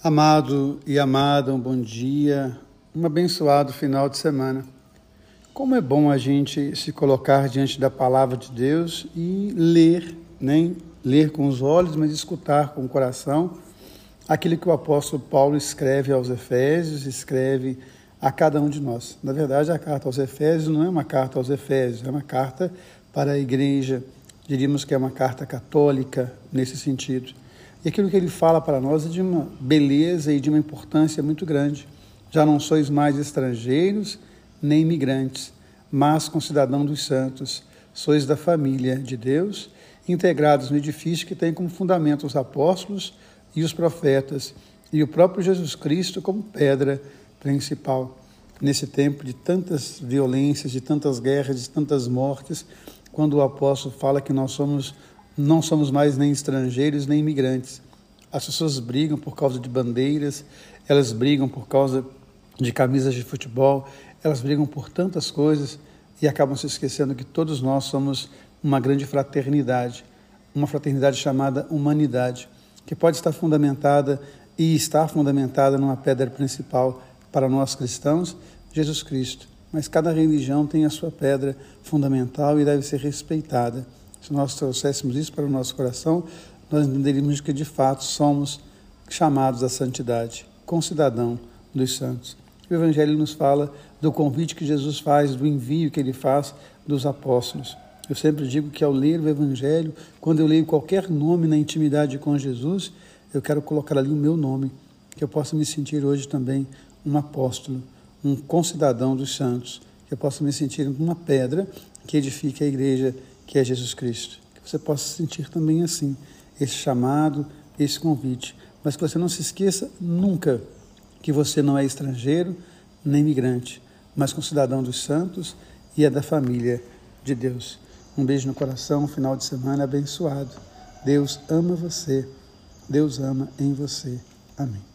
Amado e amada, um bom dia, um abençoado final de semana. Como é bom a gente se colocar diante da palavra de Deus e ler, nem ler com os olhos, mas escutar com o coração aquilo que o apóstolo Paulo escreve aos Efésios, escreve a cada um de nós. Na verdade, a carta aos Efésios não é uma carta aos Efésios, é uma carta para a igreja. Diríamos que é uma carta católica nesse sentido. E aquilo que ele fala para nós é de uma beleza e de uma importância muito grande. Já não sois mais estrangeiros nem imigrantes, mas concidadão dos santos. Sois da família de Deus, integrados no edifício que tem como fundamento os apóstolos e os profetas, e o próprio Jesus Cristo como pedra principal. Nesse tempo de tantas violências, de tantas guerras, de tantas mortes, quando o apóstolo fala que nós somos não somos mais nem estrangeiros nem imigrantes. As pessoas brigam por causa de bandeiras, elas brigam por causa de camisas de futebol, elas brigam por tantas coisas e acabam se esquecendo que todos nós somos uma grande fraternidade, uma fraternidade chamada humanidade, que pode estar fundamentada e está fundamentada numa pedra principal para nós cristãos, Jesus Cristo. Mas cada religião tem a sua pedra fundamental e deve ser respeitada. Se nós trouxéssemos isso para o nosso coração, nós entenderíamos que de fato somos chamados à santidade, concidadão dos santos. O Evangelho nos fala do convite que Jesus faz, do envio que ele faz dos apóstolos. Eu sempre digo que ao ler o Evangelho, quando eu leio qualquer nome na intimidade com Jesus, eu quero colocar ali o meu nome, que eu possa me sentir hoje também um apóstolo, um concidadão dos santos, que eu possa me sentir uma pedra que edifique a igreja que é Jesus Cristo. Que você possa sentir também assim, esse chamado, esse convite. Mas que você não se esqueça nunca que você não é estrangeiro nem imigrante, mas concidadão dos santos e é da família de Deus. Um beijo no coração, um final de semana abençoado. Deus ama você, Deus ama em você. Amém.